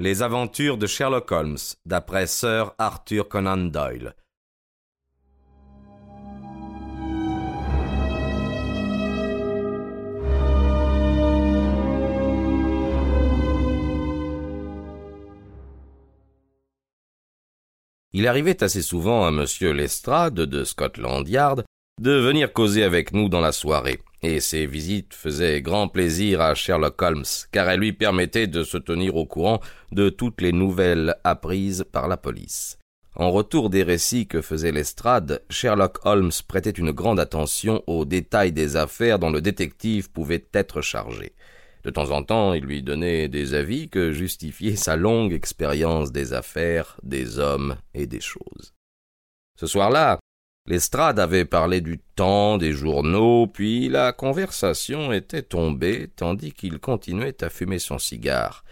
Les aventures de Sherlock Holmes, d'après Sir Arthur Conan Doyle. Il arrivait assez souvent à Monsieur Lestrade de Scotland Yard de venir causer avec nous dans la soirée et ces visites faisaient grand plaisir à Sherlock Holmes, car elles lui permettaient de se tenir au courant de toutes les nouvelles apprises par la police. En retour des récits que faisait l'estrade, Sherlock Holmes prêtait une grande attention aux détails des affaires dont le détective pouvait être chargé. De temps en temps, il lui donnait des avis que justifiaient sa longue expérience des affaires, des hommes et des choses. Ce soir-là, Lestrade avait parlé du temps, des journaux, puis la conversation était tombée tandis qu'il continuait à fumer son cigare.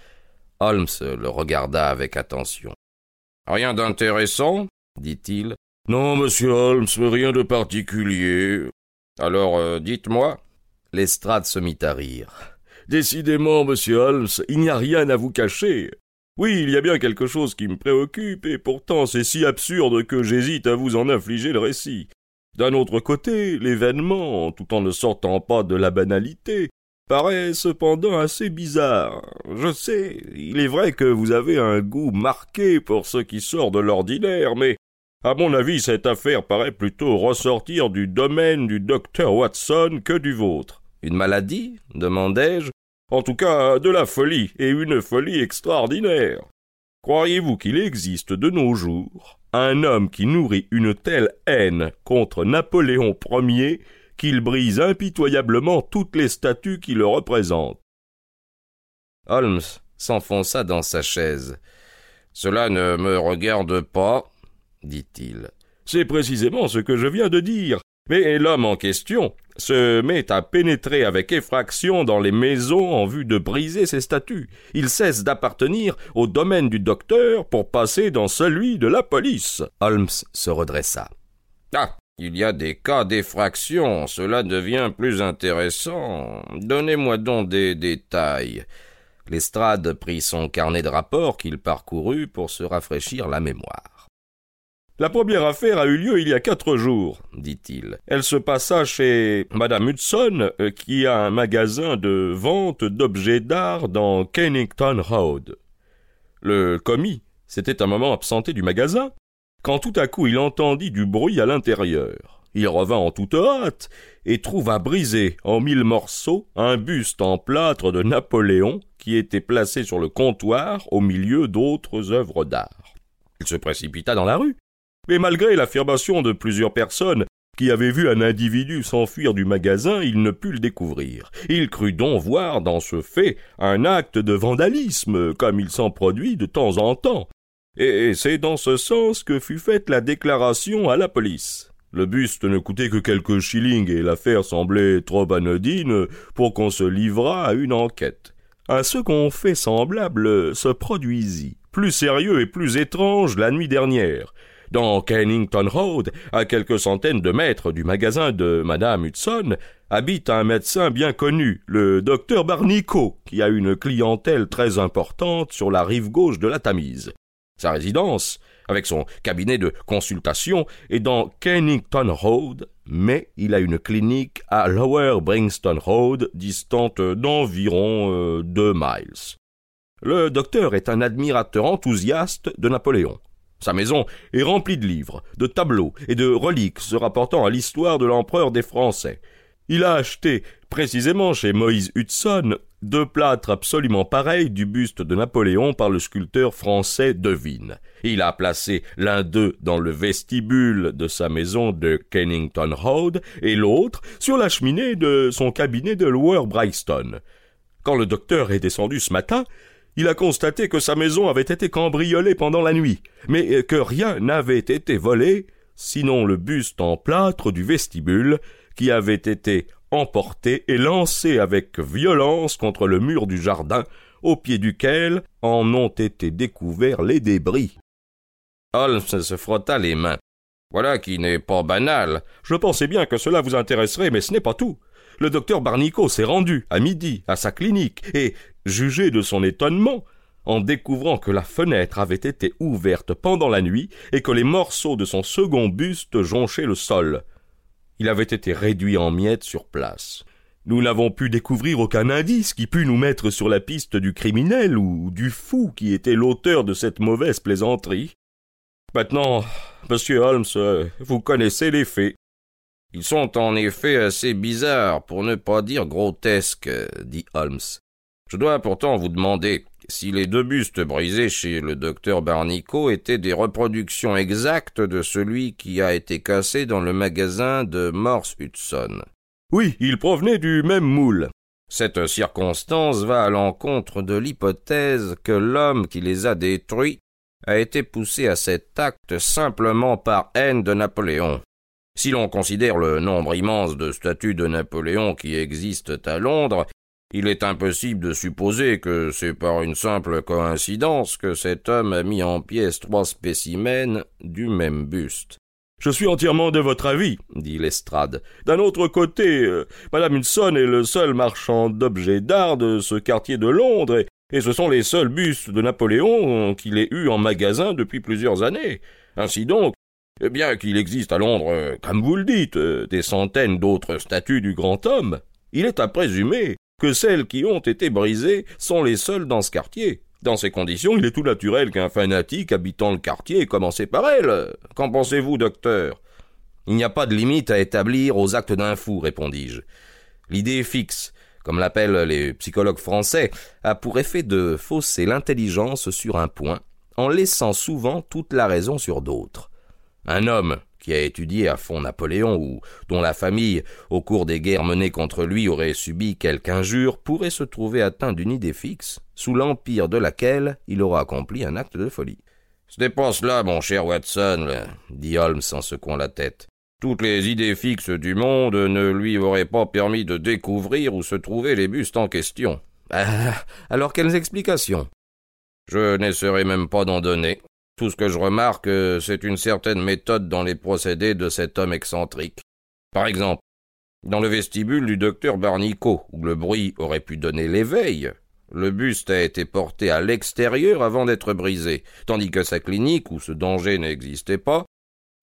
Holmes le regarda avec attention. Rien d'intéressant? dit-il. Non, monsieur Holmes, rien de particulier. Alors, euh, dites-moi. Lestrade se mit à rire. Décidément, monsieur Holmes, il n'y a rien à vous cacher. Oui, il y a bien quelque chose qui me préoccupe, et pourtant c'est si absurde que j'hésite à vous en infliger le récit. D'un autre côté, l'événement, tout en ne sortant pas de la banalité, paraît cependant assez bizarre. Je sais, il est vrai que vous avez un goût marqué pour ce qui sort de l'ordinaire, mais à mon avis cette affaire paraît plutôt ressortir du domaine du docteur Watson que du vôtre. Une maladie? demandai-je, en tout cas, de la folie, et une folie extraordinaire. Croyez-vous qu'il existe de nos jours un homme qui nourrit une telle haine contre Napoléon Ier qu'il brise impitoyablement toutes les statues qui le représentent? Holmes s'enfonça dans sa chaise. Cela ne me regarde pas, dit-il. C'est précisément ce que je viens de dire. Mais l'homme en question se met à pénétrer avec effraction dans les maisons en vue de briser ses statues. Il cesse d'appartenir au domaine du docteur pour passer dans celui de la police. Holmes se redressa. Ah. Il y a des cas d'effraction, cela devient plus intéressant. Donnez-moi donc des détails. Lestrade prit son carnet de rapports qu'il parcourut pour se rafraîchir la mémoire. La première affaire a eu lieu il y a quatre jours, dit-il. Elle se passa chez Madame Hudson, euh, qui a un magasin de vente d'objets d'art dans Kennington Road. Le commis s'était un moment absenté du magasin, quand tout à coup il entendit du bruit à l'intérieur. Il revint en toute hâte et trouva brisé en mille morceaux un buste en plâtre de Napoléon qui était placé sur le comptoir au milieu d'autres œuvres d'art. Il se précipita dans la rue mais malgré l'affirmation de plusieurs personnes qui avaient vu un individu s'enfuir du magasin, il ne put le découvrir. Il crut donc voir dans ce fait un acte de vandalisme, comme il s'en produit de temps en temps. Et c'est dans ce sens que fut faite la déclaration à la police. Le buste ne coûtait que quelques shillings et l'affaire semblait trop anodine pour qu'on se livrât à une enquête. Un second fait semblable se produisit, plus sérieux et plus étrange la nuit dernière dans Kennington Road, à quelques centaines de mètres du magasin de Madame Hudson, habite un médecin bien connu, le docteur Barnico, qui a une clientèle très importante sur la rive gauche de la Tamise. Sa résidence, avec son cabinet de consultation, est dans Kennington Road, mais il a une clinique à Lower Bringston Road, distante d'environ euh, deux miles. Le docteur est un admirateur enthousiaste de Napoléon. Sa maison est remplie de livres, de tableaux et de reliques se rapportant à l'histoire de l'empereur des Français. Il a acheté, précisément chez Moïse Hudson, deux plâtres absolument pareils du buste de Napoléon par le sculpteur français Devine. Il a placé l'un d'eux dans le vestibule de sa maison de Kennington Road et l'autre sur la cheminée de son cabinet de Lower Brixton. Quand le docteur est descendu ce matin, il a constaté que sa maison avait été cambriolée pendant la nuit, mais que rien n'avait été volé, sinon le buste en plâtre du vestibule, qui avait été emporté et lancé avec violence contre le mur du jardin, au pied duquel en ont été découverts les débris. Holmes se frotta les mains. Voilà qui n'est pas banal. Je pensais bien que cela vous intéresserait, mais ce n'est pas tout. Le docteur Barnico s'est rendu, à midi, à sa clinique, et, jugez de son étonnement, en découvrant que la fenêtre avait été ouverte pendant la nuit et que les morceaux de son second buste jonchaient le sol. Il avait été réduit en miettes sur place. Nous n'avons pu découvrir aucun indice qui pût nous mettre sur la piste du criminel ou du fou qui était l'auteur de cette mauvaise plaisanterie. Maintenant, monsieur Holmes, vous connaissez les faits. Ils sont en effet assez bizarres, pour ne pas dire grotesques, dit Holmes. Je dois pourtant vous demander si les deux bustes brisés chez le docteur Barnico étaient des reproductions exactes de celui qui a été cassé dans le magasin de Morse Hudson. Oui, ils provenaient du même moule. Cette circonstance va à l'encontre de l'hypothèse que l'homme qui les a détruits a été poussé à cet acte simplement par haine de Napoléon. Si l'on considère le nombre immense de statues de Napoléon qui existent à Londres, il est impossible de supposer que c'est par une simple coïncidence que cet homme a mis en pièces trois spécimens du même buste. Je suis entièrement de votre avis, dit Lestrade. D'un autre côté, euh, Madame Hudson est le seul marchand d'objets d'art de ce quartier de Londres, et, ce sont les seuls bustes de Napoléon qu'il ait eus en magasin depuis plusieurs années. Ainsi donc, bien qu'il existe à Londres, euh, comme vous le dites, euh, des centaines d'autres statues du grand homme, il est à présumer que celles qui ont été brisées sont les seules dans ce quartier. Dans ces conditions, il est tout naturel qu'un fanatique habitant le quartier ait commencé par elle. Qu'en pensez-vous, docteur? Il n'y a pas de limite à établir aux actes d'un fou, répondis-je. L'idée fixe, comme l'appellent les psychologues français, a pour effet de fausser l'intelligence sur un point, en laissant souvent toute la raison sur d'autres. Un homme qui a étudié à fond Napoléon ou dont la famille, au cours des guerres menées contre lui, aurait subi quelque injure, pourrait se trouver atteint d'une idée fixe, sous l'empire de laquelle il aura accompli un acte de folie. Ce n'est pas cela, mon cher Watson, dit Holmes en secouant la tête. Toutes les idées fixes du monde ne lui auraient pas permis de découvrir où se trouvaient les bustes en question. Ah, alors quelles explications? Je n'essaierai même pas d'en donner. Tout ce que je remarque, euh, c'est une certaine méthode dans les procédés de cet homme excentrique. Par exemple, dans le vestibule du docteur Barnico, où le bruit aurait pu donner l'éveil, le buste a été porté à l'extérieur avant d'être brisé, tandis que sa clinique, où ce danger n'existait pas,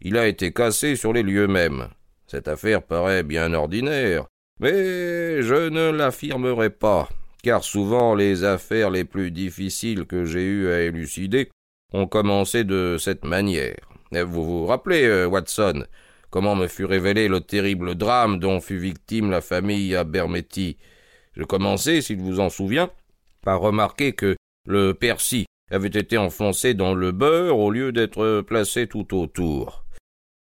il a été cassé sur les lieux mêmes. Cette affaire paraît bien ordinaire, mais je ne l'affirmerai pas, car souvent les affaires les plus difficiles que j'ai eu à élucider ont commencé de cette manière. Vous vous rappelez, euh, Watson, comment me fut révélé le terrible drame dont fut victime la famille à Bermetti Je commençais, s'il vous en souvient, par remarquer que le persil avait été enfoncé dans le beurre au lieu d'être placé tout autour.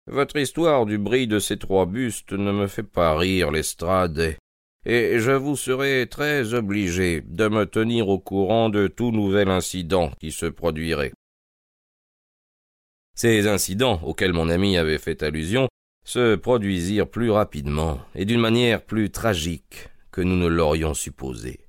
Votre histoire du bris de ces trois bustes ne me fait pas rire, Lestrade, et je vous serai très obligé de me tenir au courant de tout nouvel incident qui se produirait. Ces incidents auxquels mon ami avait fait allusion se produisirent plus rapidement et d'une manière plus tragique que nous ne l'aurions supposé.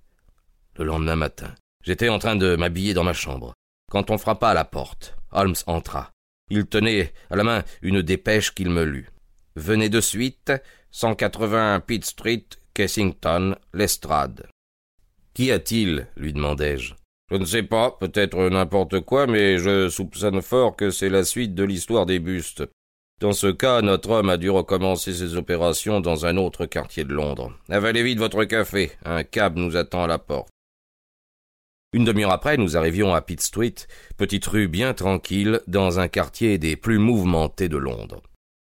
Le lendemain matin, j'étais en train de m'habiller dans ma chambre, quand on frappa à la porte. Holmes entra. Il tenait à la main une dépêche qu'il me lut. Venez de suite, 180 Pitt Street, Kessington, Lestrade. Qu'y a-t-il? lui demandai-je. Je ne sais pas, peut-être n'importe quoi, mais je soupçonne fort que c'est la suite de l'histoire des bustes. Dans ce cas, notre homme a dû recommencer ses opérations dans un autre quartier de Londres. Avalez vite votre café, un cab nous attend à la porte. Une demi-heure après, nous arrivions à Pitt Street, petite rue bien tranquille, dans un quartier des plus mouvementés de Londres.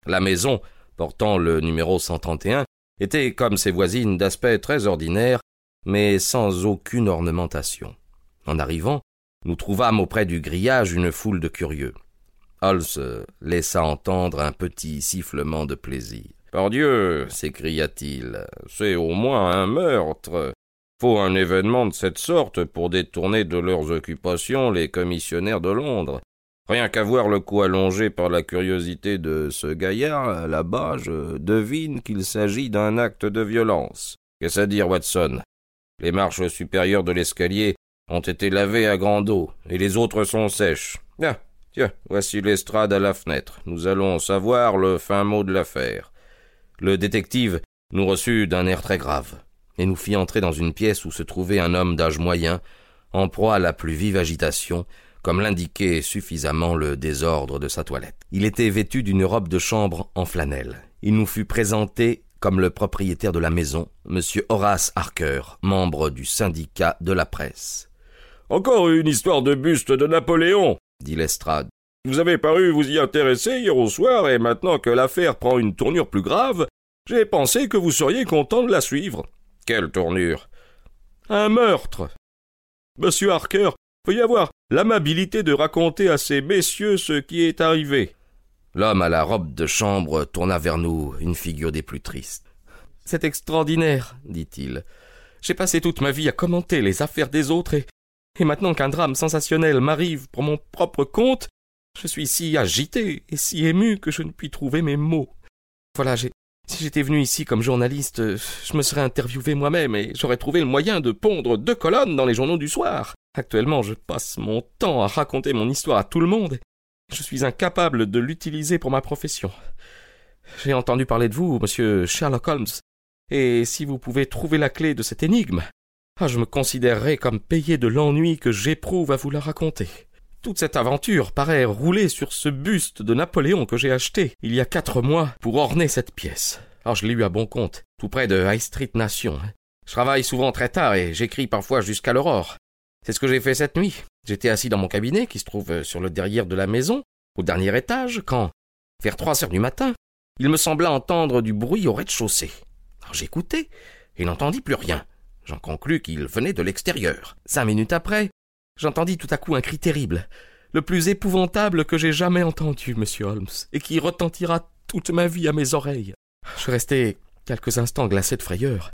La maison, portant le numéro 131, était, comme ses voisines, d'aspect très ordinaire, mais sans aucune ornementation. En arrivant, nous trouvâmes auprès du grillage une foule de curieux. Holmes laissa entendre un petit sifflement de plaisir. Pardieu, s'écria-t-il, c'est au moins un meurtre. Faut un événement de cette sorte pour détourner de leurs occupations les commissionnaires de Londres. Rien qu'à voir le cou allongé par la curiosité de ce gaillard, là-bas, je devine qu'il s'agit d'un acte de violence. Qu'est-ce à dire, Watson? Les marches supérieures de l'escalier ont été lavées à grande eau, et les autres sont sèches. Ah, tiens, voici l'estrade à la fenêtre. Nous allons savoir le fin mot de l'affaire. Le détective nous reçut d'un air très grave, et nous fit entrer dans une pièce où se trouvait un homme d'âge moyen, en proie à la plus vive agitation, comme l'indiquait suffisamment le désordre de sa toilette. Il était vêtu d'une robe de chambre en flanelle. Il nous fut présenté comme le propriétaire de la maison, M. Horace Harker, membre du syndicat de la presse. Encore une histoire de buste de Napoléon, dit Lestrade. Vous avez paru vous y intéresser hier au soir, et maintenant que l'affaire prend une tournure plus grave, j'ai pensé que vous seriez content de la suivre. Quelle tournure? Un meurtre. Monsieur Harker, veuillez avoir l'amabilité de raconter à ces messieurs ce qui est arrivé? L'homme à la robe de chambre tourna vers nous une figure des plus tristes. C'est extraordinaire, dit-il. J'ai passé toute ma vie à commenter les affaires des autres et, et maintenant qu'un drame sensationnel m'arrive pour mon propre compte, je suis si agité et si ému que je ne puis trouver mes mots. Voilà, j'ai, si j'étais venu ici comme journaliste, je me serais interviewé moi-même et j'aurais trouvé le moyen de pondre deux colonnes dans les journaux du soir. Actuellement, je passe mon temps à raconter mon histoire à tout le monde. Je suis incapable de l'utiliser pour ma profession. J'ai entendu parler de vous, monsieur Sherlock Holmes, et si vous pouvez trouver la clé de cette énigme, ah, je me considérerai comme payé de l'ennui que j'éprouve à vous la raconter. Toute cette aventure paraît rouler sur ce buste de Napoléon que j'ai acheté il y a quatre mois pour orner cette pièce. Alors ah, je l'ai eu à bon compte, tout près de High Street Nation. Je travaille souvent très tard et j'écris parfois jusqu'à l'aurore. C'est ce que j'ai fait cette nuit. J'étais assis dans mon cabinet qui se trouve sur le derrière de la maison, au dernier étage, quand, vers trois heures du matin, il me sembla entendre du bruit au rez-de-chaussée. J'écoutai et n'entendis plus rien. J'en conclus qu'il venait de l'extérieur. Cinq minutes après, J'entendis tout à coup un cri terrible, le plus épouvantable que j'ai jamais entendu, monsieur Holmes, et qui retentira toute ma vie à mes oreilles. Je restai quelques instants glacé de frayeur,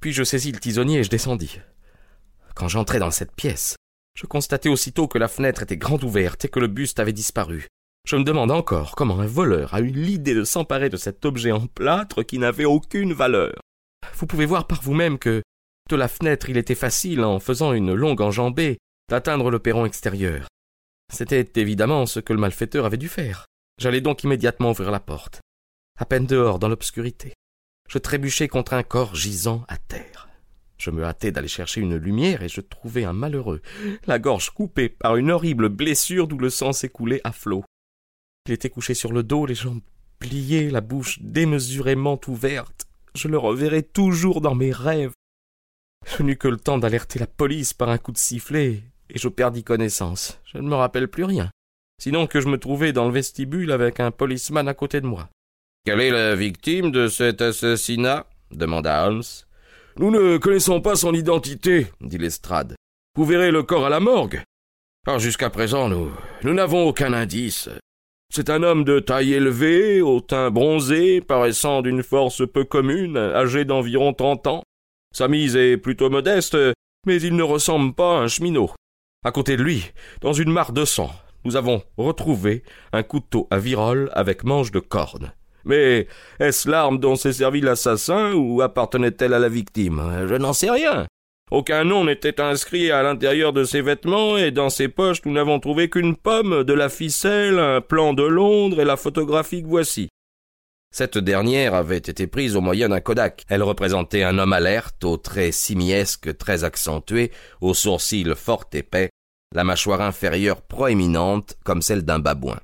puis je saisis le tisonnier et je descendis. Quand j'entrai dans cette pièce, je constatai aussitôt que la fenêtre était grande ouverte et que le buste avait disparu. Je me demande encore comment un voleur a eu l'idée de s'emparer de cet objet en plâtre qui n'avait aucune valeur. Vous pouvez voir par vous-même que de la fenêtre il était facile, en faisant une longue enjambée, d'atteindre le perron extérieur. C'était évidemment ce que le malfaiteur avait dû faire. J'allais donc immédiatement ouvrir la porte. À peine dehors, dans l'obscurité, je trébuchai contre un corps gisant à terre. Je me hâtai d'aller chercher une lumière et je trouvai un malheureux, la gorge coupée par une horrible blessure d'où le sang s'écoulait à flots. Il était couché sur le dos, les jambes pliées, la bouche démesurément ouverte. Je le reverrai toujours dans mes rêves. Je n'eus que le temps d'alerter la police par un coup de sifflet, et je perdis connaissance. Je ne me rappelle plus rien. Sinon que je me trouvais dans le vestibule avec un policeman à côté de moi. Quelle est la victime de cet assassinat? demanda Holmes. Nous ne connaissons pas son identité, dit Lestrade. Vous verrez le corps à la morgue. Ah, jusqu'à présent, nous, nous n'avons aucun indice. C'est un homme de taille élevée, au teint bronzé, paraissant d'une force peu commune, âgé d'environ trente ans. Sa mise est plutôt modeste, mais il ne ressemble pas à un cheminot. À côté de lui, dans une mare de sang, nous avons retrouvé un couteau à virole avec manche de corne. Mais est-ce l'arme dont s'est servi l'assassin ou appartenait-elle à la victime? Je n'en sais rien. Aucun nom n'était inscrit à l'intérieur de ses vêtements et dans ses poches nous n'avons trouvé qu'une pomme, de la ficelle, un plan de Londres et la photographie que voici. Cette dernière avait été prise au moyen d'un Kodak. Elle représentait un homme alerte, aux traits simiesques très accentués, aux sourcils fort épais, la mâchoire inférieure proéminente comme celle d'un babouin.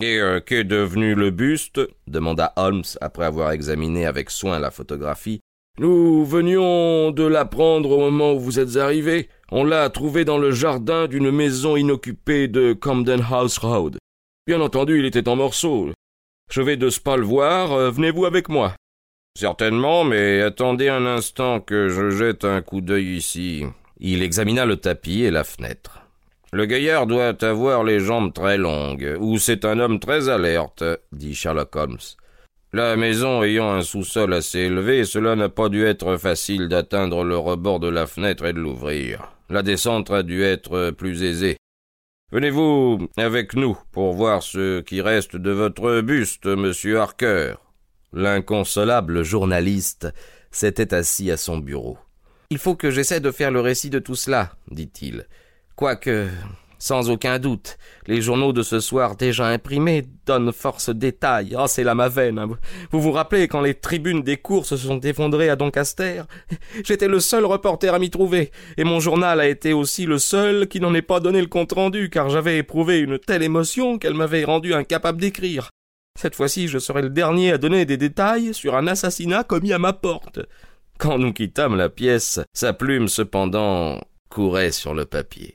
Et euh, qu'est devenu le buste? demanda Holmes après avoir examiné avec soin la photographie. Nous venions de l'apprendre au moment où vous êtes arrivé. On l'a trouvé dans le jardin d'une maison inoccupée de Camden House Road. Bien entendu, il était en morceaux. Je vais de ce pas le voir, euh, venez-vous avec moi. Certainement, mais attendez un instant que je jette un coup d'œil ici. Il examina le tapis et la fenêtre. Le gaillard doit avoir les jambes très longues, ou c'est un homme très alerte, dit Sherlock Holmes. La maison ayant un sous-sol assez élevé, cela n'a pas dû être facile d'atteindre le rebord de la fenêtre et de l'ouvrir. La descente a dû être plus aisée. Venez-vous avec nous pour voir ce qui reste de votre buste, monsieur Harker. L'inconsolable journaliste s'était assis à son bureau. Il faut que j'essaie de faire le récit de tout cela, dit-il. Quoique Sans aucun doute, les journaux de ce soir déjà imprimés donnent force détails. Oh, c'est la ma veine. Hein. Vous vous rappelez quand les tribunes des courses se sont effondrées à Doncaster? J'étais le seul reporter à m'y trouver, et mon journal a été aussi le seul qui n'en ait pas donné le compte-rendu, car j'avais éprouvé une telle émotion qu'elle m'avait rendu incapable d'écrire. Cette fois-ci, je serai le dernier à donner des détails sur un assassinat commis à ma porte. Quand nous quittâmes la pièce, sa plume cependant courait sur le papier.